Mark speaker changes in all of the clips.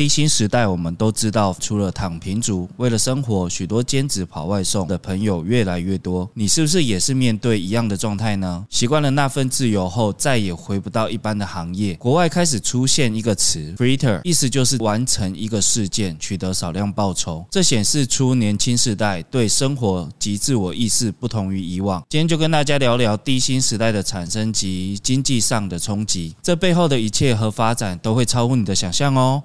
Speaker 1: 低薪时代，我们都知道，除了躺平族，为了生活，许多兼职跑外送的朋友越来越多。你是不是也是面对一样的状态呢？习惯了那份自由后，再也回不到一般的行业。国外开始出现一个词 “Freeter”，意思就是完成一个事件，取得少量报酬。这显示出年轻时代对生活及自我意识不同于以往。今天就跟大家聊聊低薪时代的产生及经济上的冲击，这背后的一切和发展都会超乎你的想象哦。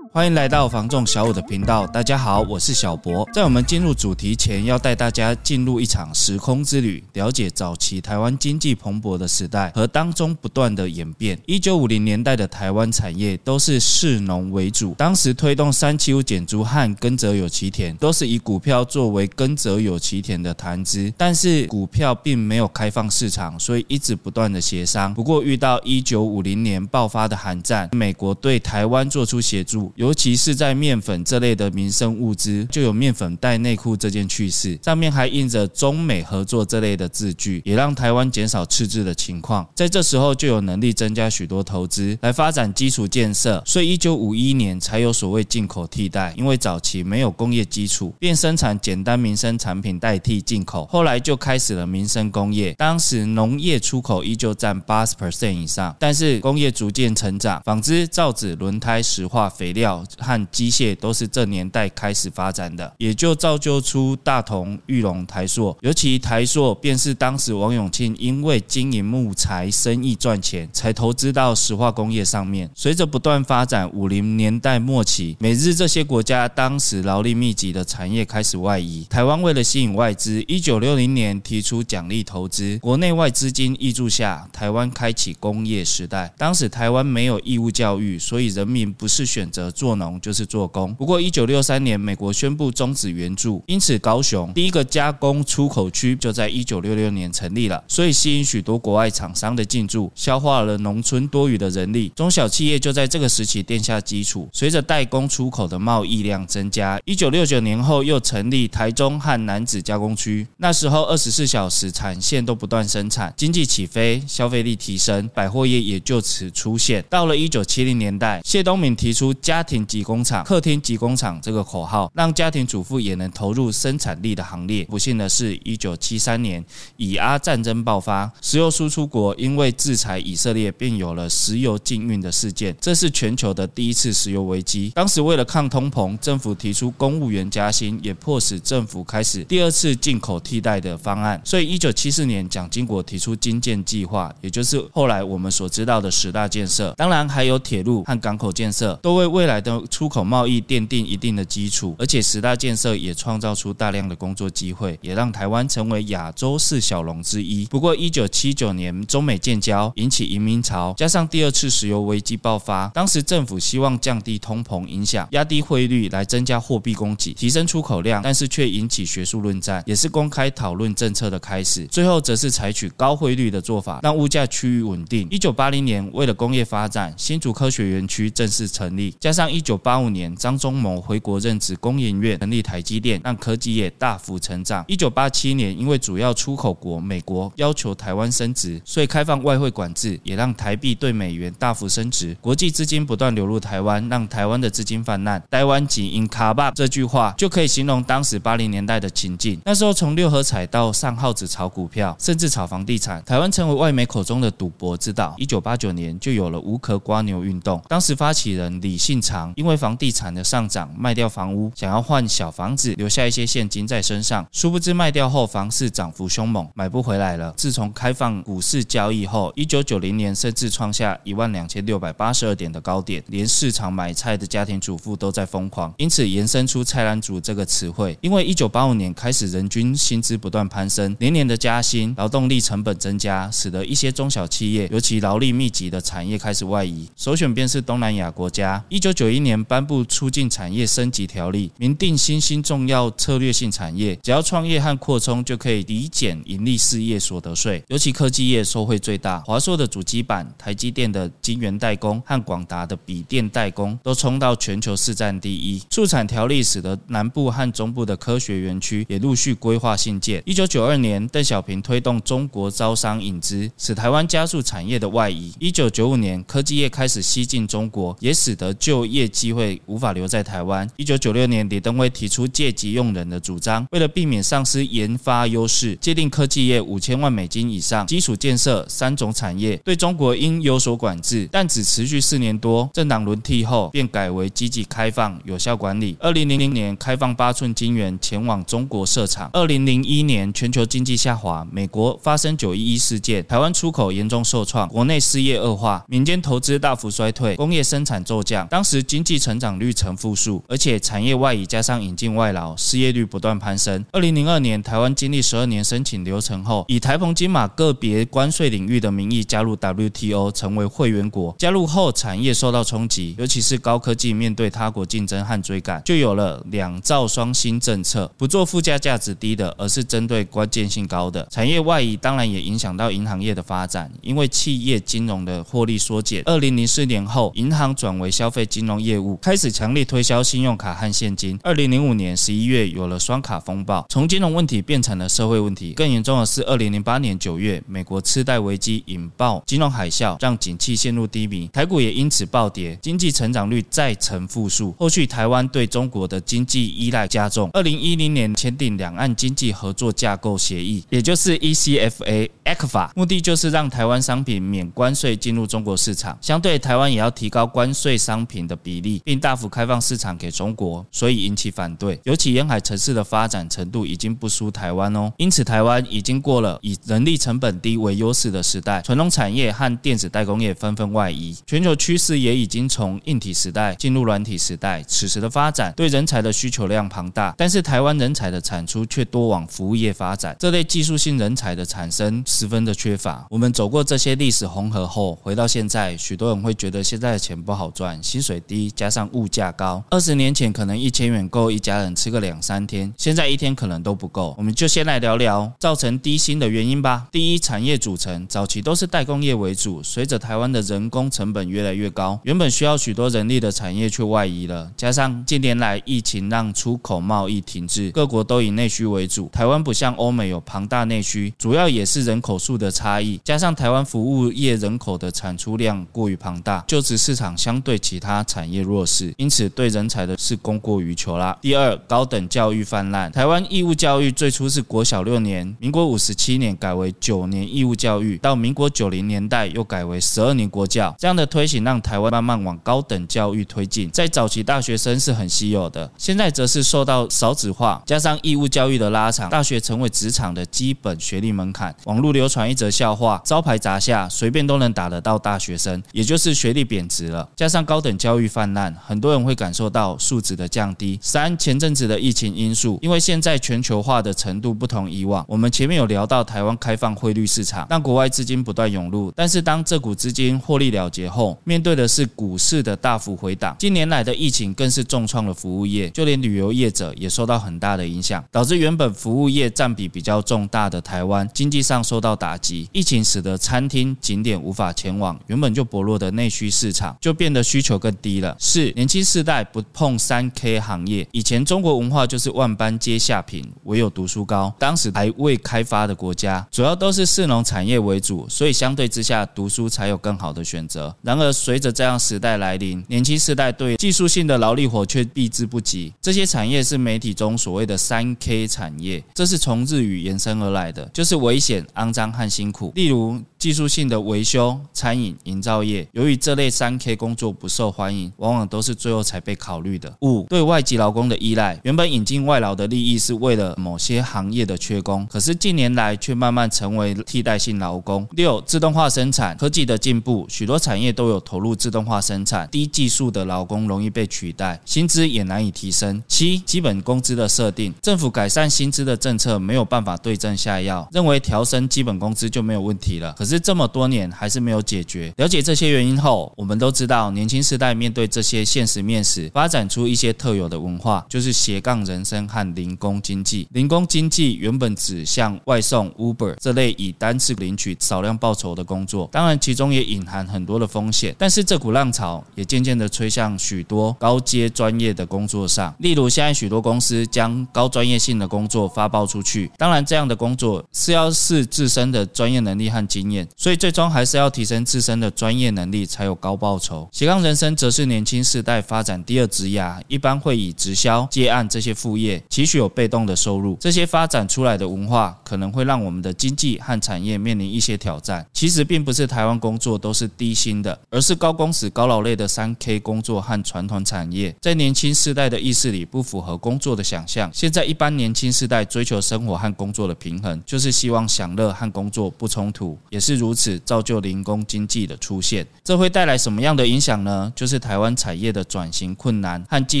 Speaker 1: 欢迎来到房仲小五的频道，大家好，我是小博。在我们进入主题前，要带大家进入一场时空之旅，了解早期台湾经济蓬勃的时代和当中不断的演变。一九五零年代的台湾产业都是士农为主，当时推动三七五减租和耕者有其田，都是以股票作为耕者有其田的谈资。但是股票并没有开放市场，所以一直不断的协商。不过遇到一九五零年爆发的韩战，美国对台湾做出协助，尤其是在面粉这类的民生物资，就有面粉袋内裤这件趣事，上面还印着中美合作这类的字句，也让台湾减少赤字的情况。在这时候就有能力增加许多投资来发展基础建设，所以一九五一年才有所谓进口替代，因为早期没有工业基础，便生产简单民生产品代替进口，后来就开始了民生工业。当时农业出口依旧占八十 percent 以上，但是工业逐渐成长，纺织、造纸、轮胎、石化、肥料。和机械都是这年代开始发展的，也就造就出大同、玉龙、台塑。尤其台塑，便是当时王永庆因为经营木材生意赚钱，才投资到石化工业上面。随着不断发展，五零年代末期，美日这些国家当时劳力密集的产业开始外移。台湾为了吸引外资，一九六零年提出奖励投资，国内外资金挹注下，台湾开启工业时代。当时台湾没有义务教育，所以人民不是选择做。农就是做工。不过，一九六三年，美国宣布终止援助，因此高雄第一个加工出口区就在一九六六年成立了。所以，吸引许多国外厂商的进驻，消化了农村多余的人力。中小企业就在这个时期奠下基础。随着代工出口的贸易量增加，一九六九年后又成立台中和南子加工区。那时候，二十四小时产线都不断生产，经济起飞，消费力提升，百货业也就此出现。到了一九七零年代，谢东闵提出家庭及工厂、客厅及工厂这个口号，让家庭主妇也能投入生产力的行列。不幸的是，一九七三年以阿战争爆发，石油输出国因为制裁以色列，便有了石油禁运的事件。这是全球的第一次石油危机。当时为了抗通膨，政府提出公务员加薪，也迫使政府开始第二次进口替代的方案。所以，一九七四年，蒋经国提出精建计划，也就是后来我们所知道的十大建设。当然，还有铁路和港口建设，都为未来的。出口贸易奠定一定的基础，而且十大建设也创造出大量的工作机会，也让台湾成为亚洲四小龙之一。不过，一九七九年中美建交引起移民潮，加上第二次石油危机爆发，当时政府希望降低通膨影响，压低汇率来增加货币供给，提升出口量，但是却引起学术论战，也是公开讨论政策的开始。最后，则是采取高汇率的做法，让物价趋于稳定。一九八零年，为了工业发展，新竹科学园区正式成立，加上一九八五年，张忠谋回国任职工研院，成立台积电，让科技业大幅成长。一九八七年，因为主要出口国美国要求台湾升值，所以开放外汇管制，也让台币对美元大幅升值。国际资金不断流入台湾，让台湾的资金泛滥。台湾钱因卡巴这句话就可以形容当时八零年代的情境。那时候，从六合彩到上号子炒股票，甚至炒房地产，台湾成为外媒口中的赌博之岛。一九八九年，就有了无壳瓜牛运动。当时发起人李信长。因为房地产的上涨，卖掉房屋，想要换小房子，留下一些现金在身上。殊不知卖掉后，房市涨幅凶猛，买不回来了。自从开放股市交易后，一九九零年甚至创下一万两千六百八十二点的高点，连市场买菜的家庭主妇都在疯狂，因此延伸出“菜篮族”这个词汇。因为一九八五年开始，人均薪资不断攀升，年年的加薪，劳动力成本增加，使得一些中小企业，尤其劳力密集的产业开始外移，首选便是东南亚国家。一九九九一年颁布促进产业升级条例，明定新兴重要策略性产业，只要创业和扩充就可以抵减营利事业所得税，尤其科技业受惠最大。华硕的主机板、台积电的晶圆代工和广达的笔电代工都冲到全球市占第一。促产条例使得南部和中部的科学园区也陆续规划兴建。一九九二年，邓小平推动中国招商引资，使台湾加速产业的外移。一九九五年，科技业开始吸进中国，也使得就业机会无法留在台湾。一九九六年，李登辉提出借机用人的主张，为了避免丧失研发优势，界定科技业五千万美金以上基础建设三种产业，对中国应有所管制，但只持续四年多。政党轮替后，便改为积极开放、有效管理。二零零零年开放八寸晶圆前往中国设厂。二零零一年全球经济下滑，美国发生九一一事件，台湾出口严重受创，国内失业恶化，民间投资大幅衰退，工业生产骤降。当时经济成长率呈负数，而且产业外移加上引进外劳，失业率不断攀升。二零零二年，台湾经历十二年申请流程后，以台澎金马个别关税领域的名义加入 WTO，成为会员国。加入后，产业受到冲击，尤其是高科技面对他国竞争和追赶，就有了两造双新政策，不做附加价值低的，而是针对关键性高的产业外移。当然也影响到银行业的发展，因为企业金融的获利缩减。二零零四年后，银行转为消费金融业务，开始强力推销信用卡和现金。二零零五年十一月，有了双卡风暴，从金融问题变成了社会问题。更严重的是，二零零八年九月，美国次贷危机引爆金融海啸，让景气陷入低迷，台股也因此暴跌，经济成长率再呈负数。后续台湾对中国的经济依赖加重。二零一零年签订两岸经济合作架构协议，也就是 ECFA。ECFA 目的就是让台湾商品免关税进入中国市场，相对台湾也要提高关税商品的比例，并大幅开放市场给中国，所以引起反对。尤其沿海城市的发展程度已经不输台湾哦，因此台湾已经过了以人力成本低为优势的时代，传统产业和电子代工业纷纷外移，全球趋势也已经从硬体时代进入软体时代。此时的发展对人才的需求量庞大，但是台湾人才的产出却多往服务业发展，这类技术性人才的产生。十分的缺乏。我们走过这些历史红河后，回到现在，许多人会觉得现在的钱不好赚，薪水低，加上物价高。二十年前可能一千元够一家人吃个两三天，现在一天可能都不够。我们就先来聊聊造成低薪的原因吧。第一，产业组成早期都是代工业为主，随着台湾的人工成本越来越高，原本需要许多人力的产业却外移了。加上近年来疫情让出口贸易停滞，各国都以内需为主。台湾不像欧美有庞大内需，主要也是人口。数的差异，加上台湾服务业人口的产出量过于庞大，就职市场相对其他产产业弱势，因此对人才的是供过于求啦。第二，高等教育泛滥，台湾义务教育最初是国小六年，民国五十七年改为九年义务教育，到民国九零年代又改为十二年国教，这样的推行让台湾慢慢往高等教育推进。在早期，大学生是很稀有的，现在则是受到少子化，加上义务教育的拉长，大学成为职场的基本学历门槛。网络。流传一则笑话：招牌砸下，随便都能打得到大学生，也就是学历贬值了。加上高等教育泛滥，很多人会感受到素质的降低。三、前阵子的疫情因素，因为现在全球化的程度不同以往。我们前面有聊到台湾开放汇率市场，让国外资金不断涌入，但是当这股资金获利了结后，面对的是股市的大幅回档。近年来的疫情更是重创了服务业，就连旅游业者也受到很大的影响，导致原本服务业占比比较重大的台湾经济上受到。打击，疫情使得餐厅景点无法前往，原本就薄弱的内需市场就变得需求更低了。四，年轻世代不碰三 K 行业，以前中国文化就是万般皆下品，唯有读书高。当时还未开发的国家，主要都是市农产业为主，所以相对之下，读书才有更好的选择。然而，随着这样时代来临，年轻世代对技术性的劳力活却避之不及。这些产业是媒体中所谓的三 K 产业，这是从日语延伸而来的，就是危险、肮。脏和辛苦，例如技术性的维修、餐饮、营造业，由于这类三 K 工作不受欢迎，往往都是最后才被考虑的。五、对外籍劳工的依赖，原本引进外劳的利益是为了某些行业的缺工，可是近年来却慢慢成为替代性劳工。六、自动化生产，科技的进步，许多产业都有投入自动化生产，低技术的劳工容易被取代，薪资也难以提升。七、基本工资的设定，政府改善薪资的政策没有办法对症下药，认为调升基本。工资就没有问题了，可是这么多年还是没有解决。了解这些原因后，我们都知道，年轻世代面对这些现实面时，发展出一些特有的文化，就是斜杠人生和零工经济。零工经济原本指向外送、Uber 这类以单次领取少量报酬的工作，当然其中也隐含很多的风险。但是这股浪潮也渐渐的吹向许多高阶专业的工作上，例如现在许多公司将高专业性的工作发报出去。当然，这样的工作是要视自身的专业能力和经验，所以最终还是要提升自身的专业能力才有高报酬。斜杠人生则是年轻世代发展第二职涯，一般会以直销、接案这些副业，期许有被动的收入。这些发展出来的文化可能会让我们的经济和产业面临一些挑战。其实并不是台湾工作都是低薪的，而是高工时、高劳累的三 K 工作和传统产业，在年轻世代的意识里不符合工作的想象。现在一般年轻世代追求生活和工作的平衡，就是希望享乐和工作不冲突，也是是如此造就零工经济的出现。这会带来什么样的影响呢？就是台湾产业的转型困难和技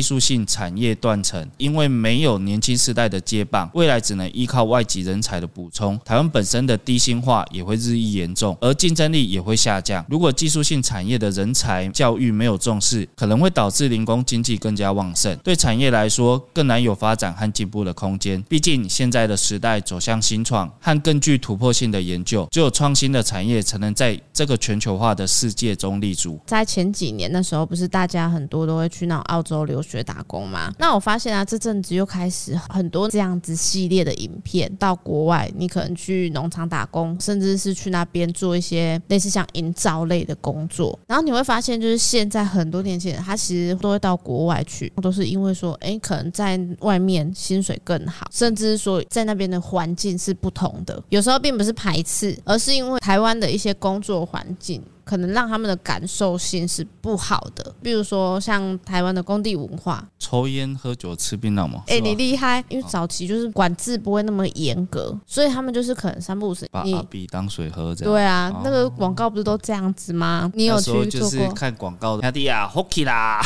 Speaker 1: 术性产业断层，因为没有年轻世代的接棒，未来只能依靠外籍人才的补充。台湾本身的低薪化也会日益严重，而竞争力也会下降。如果技术性产业的人才教育没有重视，可能会导致零工经济更加旺盛，对产业来说更难有发展和进步的空间。毕竟现在的时代走向新创和更具突破性的研究，只有创新的产业才能在这个全球化的世界中立足。
Speaker 2: 在前几年的时候，不是大家很多都会去那种澳洲留学打工吗？那我发现啊，这阵子又开始很多这样子系列的影片，到国外你可能去农场打工，甚至是去那边做一些类似像营造类的工作。然后你会发现，就是现在很多年轻人他其实都会到国外去，都是因为说，哎，可能在外面薪水更好，甚至说在那边的环境是不同的。有时候并不是排斥，而是因为台湾的一些工作环境。可能让他们的感受性是不好的，比如说像台湾的工地文化，
Speaker 1: 抽烟、喝酒、吃槟榔嘛。
Speaker 2: 哎、欸，你厉害，因为早期就是管制不会那么严格，所以他们就是可能三不五时，
Speaker 1: 把阿比当水喝这样。
Speaker 2: 对啊，那个广告不是都这样子吗？你有去做过？
Speaker 1: 就是看广告的，兄弟啊，Hockey 啦。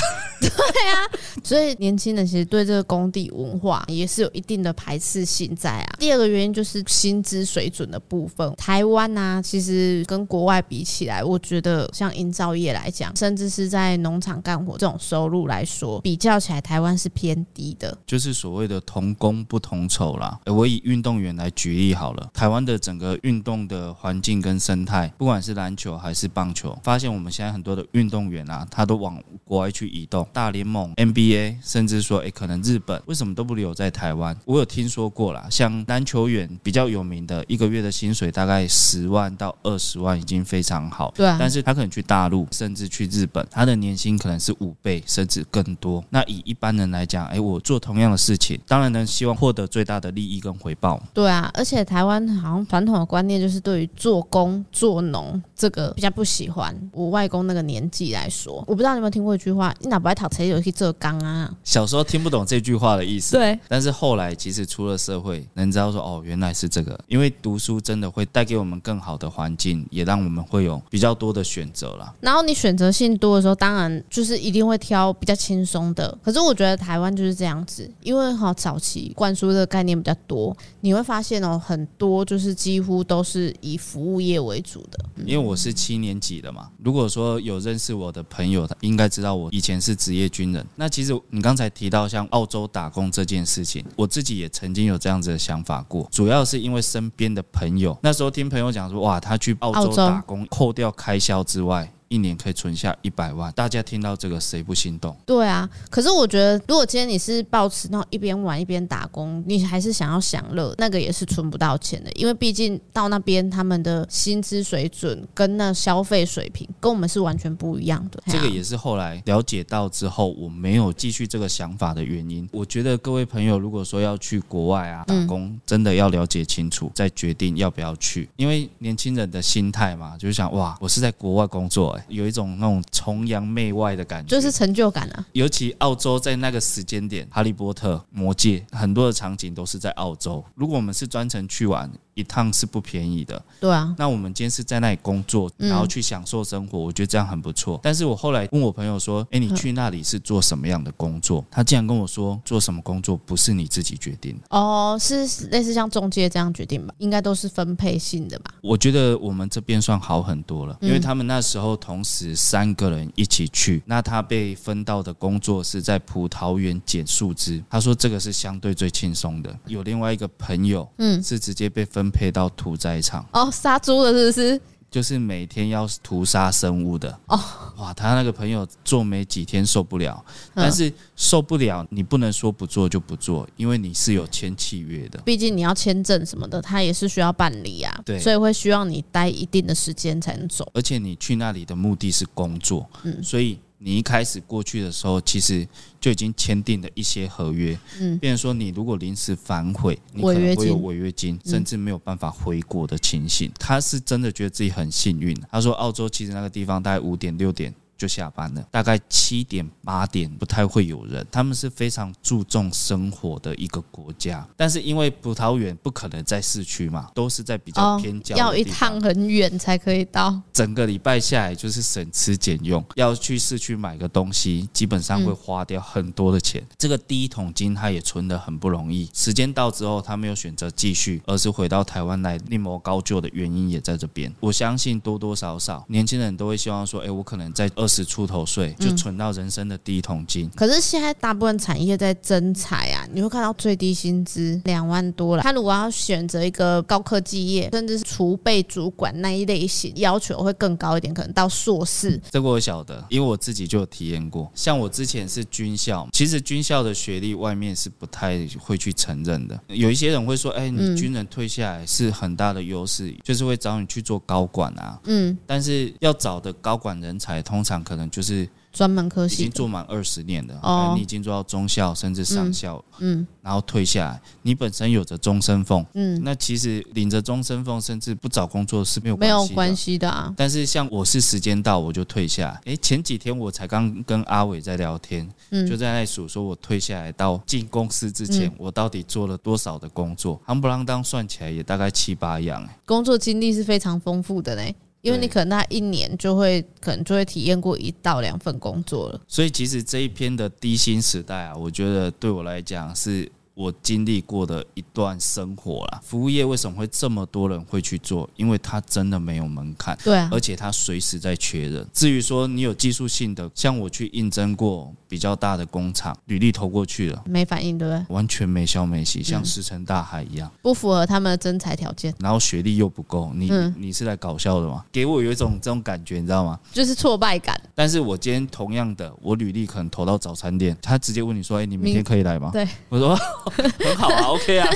Speaker 2: 对啊，所以年轻人其实对这个工地文化也是有一定的排斥性在啊。第二个原因就是薪资水准的部分，台湾呢、其实跟国外比起来，我觉得像营造业来讲，甚至是在农场干活这种收入来说，比较起来，台湾是偏低的。
Speaker 1: 就是所谓的同工不同酬啦。我以运动员来举例好了，台湾的整个运动的环境跟生态，不管是篮球还是棒球，发现我们现在很多的运动员啊，他都往国外去移动。大联盟、NBA，甚至说，诶、欸，可能日本为什么都不留在台湾？我有听说过啦，像篮球员比较有名的，一个月的薪水大概十万到二十万，已经非常好。
Speaker 2: 对啊，
Speaker 1: 但是他可能去大陆，甚至去日本，他的年薪可能是五倍甚至更多。那以一般人来讲，哎、欸，我做同样的事情，当然能希望获得最大的利益跟回报。
Speaker 2: 对啊，而且台湾好像传统的观念就是对于做工做农这个比较不喜欢。我外公那个年纪来说，我不知道你有没有听过一句话：你哪不爱讨钱？有去做工啊？小
Speaker 1: 时候听不懂这句话的意思，
Speaker 2: 对。
Speaker 1: 但是后来其实出了社会，能知道说哦，原来是这个。因为读书真的会带给我们更好的环境，也让我们会有比较多的选择了。
Speaker 2: 然后你选择性多的时候，当然就是一定会挑比较轻松的。可是我觉得台湾就是这样子，因为哈早期灌输的概念比较多，你会发现哦，很多就是几乎都是以服务业为主的。
Speaker 1: 因为我是七年级的嘛，如果说有认识我的朋友，他应该知道我以前是职业军人。那其实你刚才提到像澳洲打工这件事情，我自己也曾经有这样子的想法过，主要是因为身边的朋友，那时候听朋友讲说，哇，他去澳洲打工，扣掉开销之外。一年可以存下一百万，大家听到这个谁不心动？
Speaker 2: 对啊，可是我觉得，如果今天你是抱持那种一边玩一边打工，你还是想要享乐，那个也是存不到钱的，因为毕竟到那边他们的薪资水准跟那消费水平跟我们是完全不一样的。
Speaker 1: 这个也是后来了解到之后，我没有继续这个想法的原因。我觉得各位朋友，如果说要去国外啊打工，嗯、真的要了解清楚，再决定要不要去，因为年轻人的心态嘛，就是想哇，我是在国外工作、欸，有一种那种崇洋媚外的感觉，
Speaker 2: 就是成就感啊。
Speaker 1: 尤其澳洲在那个时间点，《哈利波特》、《魔戒》很多的场景都是在澳洲。如果我们是专程去玩，一趟是不便宜的。
Speaker 2: 对啊，
Speaker 1: 那我们今天是在那里工作，然后去享受生活，嗯、我觉得这样很不错。但是我后来问我朋友说：“哎，你去那里是做什么样的工作？”他竟然跟我说：“做什么工作不是你自己决定的。”
Speaker 2: 哦，是类似像中介这样决定吧？应该都是分配性的吧？
Speaker 1: 我觉得我们这边算好很多了，因为他们那时候同时三个人一起去，那他被分到的工作是在葡萄园捡树枝。他说这个是相对最轻松的。有另外一个朋友，嗯，是直接被分配到屠宰场。
Speaker 2: 哦，杀猪的是不是？
Speaker 1: 就是每天要屠杀生物的哦，哇，他那个朋友做没几天受不了，但是受不了，你不能说不做就不做，因为你是有签契约的，
Speaker 2: 毕竟你要签证什么的，他也是需要办理啊，
Speaker 1: 对，
Speaker 2: 所以会需要你待一定的时间才能走，
Speaker 1: 而且你去那里的目的是工作，嗯，所以。你一开始过去的时候，其实就已经签订了一些合约，嗯，变成说你如果临时反悔，你可能会有违约金，甚至没有办法回国的情形。他是真的觉得自己很幸运。他说，澳洲其实那个地方大概五点六点。就下班了，大概七点八点不太会有人。他们是非常注重生活的一个国家，但是因为葡萄园不可能在市区嘛，都是在比较偏郊，
Speaker 2: 要一趟很远才可以到。
Speaker 1: 整个礼拜下来就是省吃俭用，要去市区买个东西，基本上会花掉很多的钱。这个第一桶金他也存得很不容易。时间到之后，他没有选择继续，而是回到台湾来另谋高就的原因也在这边。我相信多多少少年轻人都会希望说，哎，我可能在二。十出头岁就存到人生的第一桶金，
Speaker 2: 可是现在大部分产业在增财啊，你会看到最低薪资两万多了。他如果要选择一个高科技业，甚至是储备主管那一类型，要求会更高一点，可能到硕士。
Speaker 1: 这个我晓得，因为我自己就有体验过。像我之前是军校，其实军校的学历外面是不太会去承认的。有一些人会说：“哎，你军人退下来是很大的优势，就是会找你去做高管啊。”嗯，但是要找的高管人才通常。可能就是
Speaker 2: 专门科系，
Speaker 1: 已经做满二十年的，哦，你已经做到中校甚至上校，嗯，然后退下来，你本身有着终身俸，嗯，那其实领着终身俸，甚至不找工作是没有关系的，没有
Speaker 2: 关系的啊。
Speaker 1: 但是像我是时间到我就退下来，哎，前几天我才刚跟阿伟在聊天，嗯，就在那数说我退下来到进公司之前，我到底做了多少的工作，夯不啷当算起来也大概七八样，哎，
Speaker 2: 工作经历是非常丰富的嘞。因为你可能那一年就会可能就会体验过一到两份工作了，
Speaker 1: 所以其实这一篇的低薪时代啊，我觉得对我来讲是。我经历过的一段生活啦，服务业为什么会这么多人会去做？因为它真的没有门槛，
Speaker 2: 对啊，
Speaker 1: 而且它随时在缺人。至于说你有技术性的，像我去应征过比较大的工厂，履历投过去了，
Speaker 2: 没反应，对不对？
Speaker 1: 完全没消没息，像石沉大海一样，
Speaker 2: 不符合他们的征才条件。
Speaker 1: 然后学历又不够，你你是来搞笑的吗？给我有一种这种感觉，你知道吗？
Speaker 2: 就是挫败感。
Speaker 1: 但是我今天同样的，我履历可能投到早餐店，他直接问你说：“哎，你明天可以来吗？”
Speaker 2: 对，
Speaker 1: 我说 很好啊。OK 啊，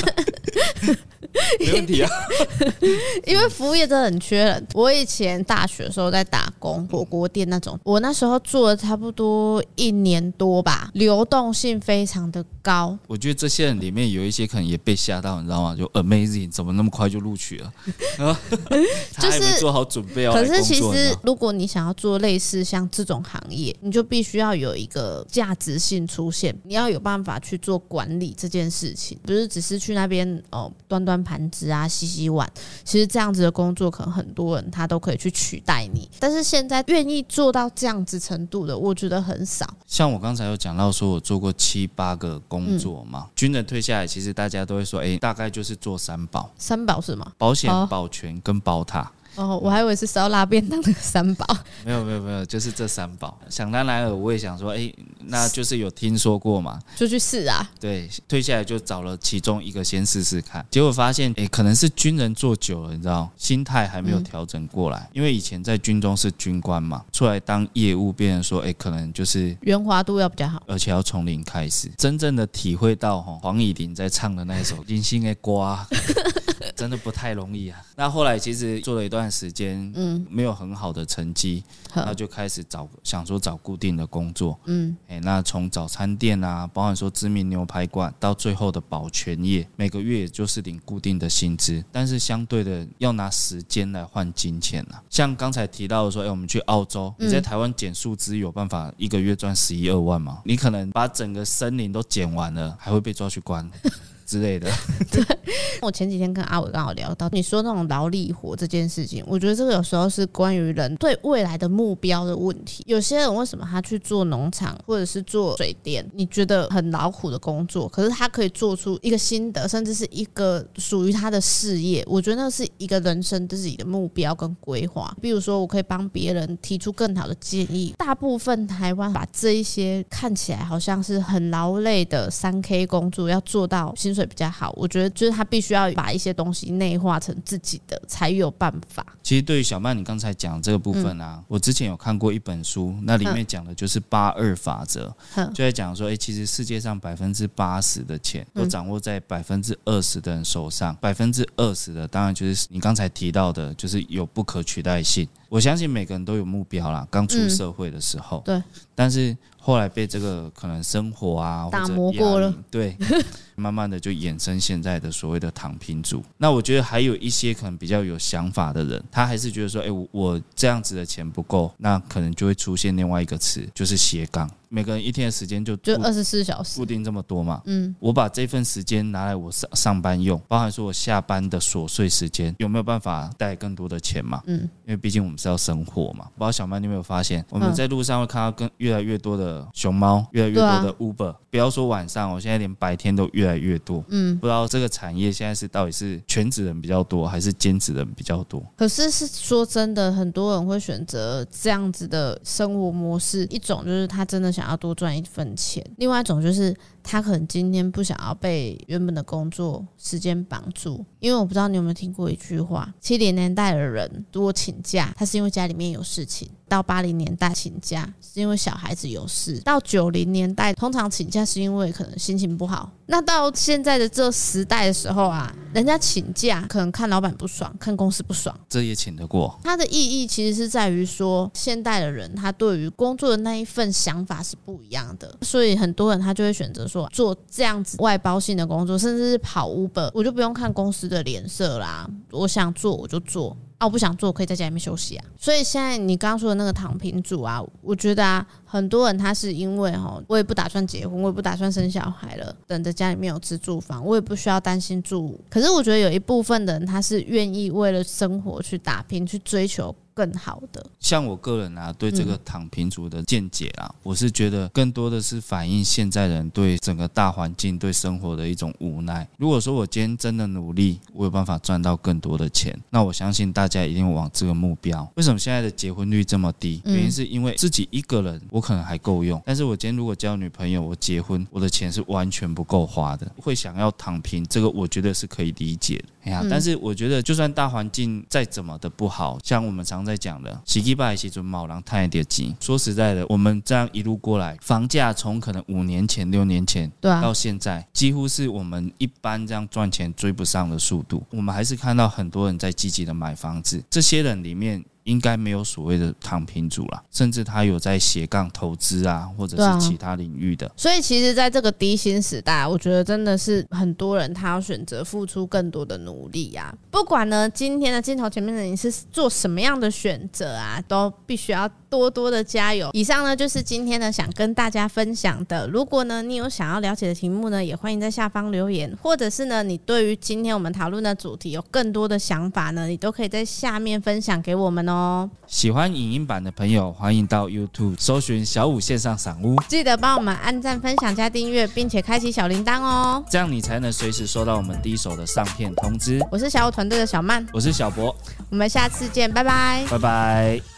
Speaker 1: 没问题啊，
Speaker 2: 因为服务业真的很缺人。我以前大学的时候在打工，火锅店那种，我那时候做了差不多一年多吧，流动性非常的高。
Speaker 1: 我觉得这些人里面有一些可能也被吓到，你知道吗？就 Amazing，怎么那么快就录取了？就是做好准备哦。
Speaker 2: 可是其实，如果你想要做类似像这种行业，你就必须要有一个价值性出现，你要有办法去做管理这件事情。不是只是去那边哦，端端盘子啊，洗洗碗。其实这样子的工作，可能很多人他都可以去取代你。但是现在愿意做到这样子程度的，我觉得很少。
Speaker 1: 像我刚才有讲到，说我做过七八个工作嘛。嗯、军人退下来，其实大家都会说，哎，大概就是做三保。
Speaker 2: 三保是吗？
Speaker 1: 保险、保全跟保塔。
Speaker 2: 哦，我还以为是烧腊便当的三宝。
Speaker 1: 没有没有没有，就是这三宝。想当然尔，我也想说，哎，那就是有听说过嘛，
Speaker 2: 就去试啊。
Speaker 1: 对，退下来就找了其中一个先试试看，结果发现，哎，可能是军人做久了，你知道，心态还没有调整过来。嗯、因为以前在军中是军官嘛，出来当业务，变成说，哎，可能就是
Speaker 2: 圆滑度要比较好，
Speaker 1: 而且要从零开始，真正的体会到哈黄乙玲在唱的那一首《金星的歌》。真的不太容易啊。那后来其实做了一段时间，嗯，没有很好的成绩，那就开始找想说找固定的工作，嗯，哎，那从早餐店啊，包含说知名牛排馆，到最后的保全业，每个月也就是领固定的薪资，但是相对的要拿时间来换金钱啊。像刚才提到的说，哎，我们去澳洲，你在台湾捡树枝有办法一个月赚十一二万吗？你可能把整个森林都捡完了，还会被抓去关。之类的。
Speaker 2: 对，我前几天跟阿伟刚好聊到，你说那种劳力活这件事情，我觉得这个有时候是关于人对未来的目标的问题。有些人为什么他去做农场或者是做水电，你觉得很劳苦的工作，可是他可以做出一个心得，甚至是一个属于他的事业。我觉得那是一个人生自己的目标跟规划。比如说，我可以帮别人提出更好的建议。大部分台湾把这一些看起来好像是很劳累的三 K 工作，要做到水比较好，我觉得就是他必须要把一些东西内化成自己的，才有办法。
Speaker 1: 其实对于小曼你刚才讲这个部分啊，嗯、我之前有看过一本书，那里面讲的就是八二法则，嗯、就在讲说，哎，其实世界上百分之八十的钱都掌握在百分之二十的人手上，百分之二十的当然就是你刚才提到的，就是有不可取代性。我相信每个人都有目标啦，刚出社会的时候，
Speaker 2: 嗯、对，
Speaker 1: 但是后来被这个可能生活啊
Speaker 2: 打磨过了，
Speaker 1: 对。慢慢的就衍生现在的所谓的躺平族。那我觉得还有一些可能比较有想法的人，他还是觉得说，哎，我这样子的钱不够，那可能就会出现另外一个词，就是斜杠。每个人一天的时间就
Speaker 2: 就二十四小时，
Speaker 1: 固定这么多嘛。嗯，我把这份时间拿来我上上班用，包含说我下班的琐碎时间，有没有办法带更多的钱嘛？嗯，因为毕竟我们是要生活嘛。不知道小曼你有没有发现，我们在路上会看到更越来越多的熊猫，越来越多的 Uber。不要说晚上，我现在连白天都越越来越多，嗯，不知道这个产业现在是到底是全职人比较多，还是兼职人比较多？
Speaker 2: 可是是说真的，很多人会选择这样子的生活模式。一种就是他真的想要多赚一份钱，另外一种就是。他可能今天不想要被原本的工作时间绑住，因为我不知道你有没有听过一句话：七零年代的人如果请假，他是因为家里面有事情；到八零年代请假是因为小孩子有事；到九零年代通常请假是因为可能心情不好。那到现在的这时代的时候啊，人家请假可能看老板不爽，看公司不爽，
Speaker 1: 这也请得过。
Speaker 2: 它的意义其实是在于说，现代的人他对于工作的那一份想法是不一样的，所以很多人他就会选择说。做这样子外包性的工作，甚至是跑 Uber，我就不用看公司的脸色啦。我想做我就做，啊，我不想做可以在家里面休息啊。所以现在你刚刚说的那个躺平族啊，我觉得啊，很多人他是因为哈，我也不打算结婚，我也不打算生小孩了，等着家里面有自住房，我也不需要担心住。可是我觉得有一部分的人他是愿意为了生活去打拼，去追求。更好的，
Speaker 1: 像我个人啊，对这个躺平族的见解啊，嗯、我是觉得更多的是反映现在人对整个大环境、对生活的一种无奈。如果说我今天真的努力，我有办法赚到更多的钱，那我相信大家一定往这个目标。为什么现在的结婚率这么低？原因是因为自己一个人我可能还够用，但是我今天如果交女朋友，我结婚，我的钱是完全不够花的，会想要躺平，这个我觉得是可以理解的。哎呀，但是我觉得就算大环境再怎么的不好，像我们常在讲的，洗几百洗准毛囊太点急。说实在的，我们这样一路过来，房价从可能五年前、六年前到现在，几乎是我们一般这样赚钱追不上的速度。我们还是看到很多人在积极的买房子，这些人里面。应该没有所谓的躺平族了，甚至他有在斜杠投资啊，或者是其他领域的。
Speaker 2: 所以，其实，在这个低薪时代，我觉得真的是很多人他要选择付出更多的努力呀。不管呢，今天的镜头前面的你是做什么样的选择啊，都必须要多多的加油。以上呢，就是今天呢想跟大家分享的。如果呢，你有想要了解的题目呢，也欢迎在下方留言，或者是呢，你对于今天我们讨论的主题有更多的想法呢，你都可以在下面分享给我们哦。哦，
Speaker 1: 喜欢影音版的朋友，欢迎到 YouTube 搜寻小五线上赏屋，
Speaker 2: 记得帮我们按赞、分享、加订阅，并且开启小铃铛哦，
Speaker 1: 这样你才能随时收到我们第一手的上片通知。
Speaker 2: 我是小五团队的小曼，
Speaker 1: 我是小博，
Speaker 2: 我们下次见，拜拜，
Speaker 1: 拜拜。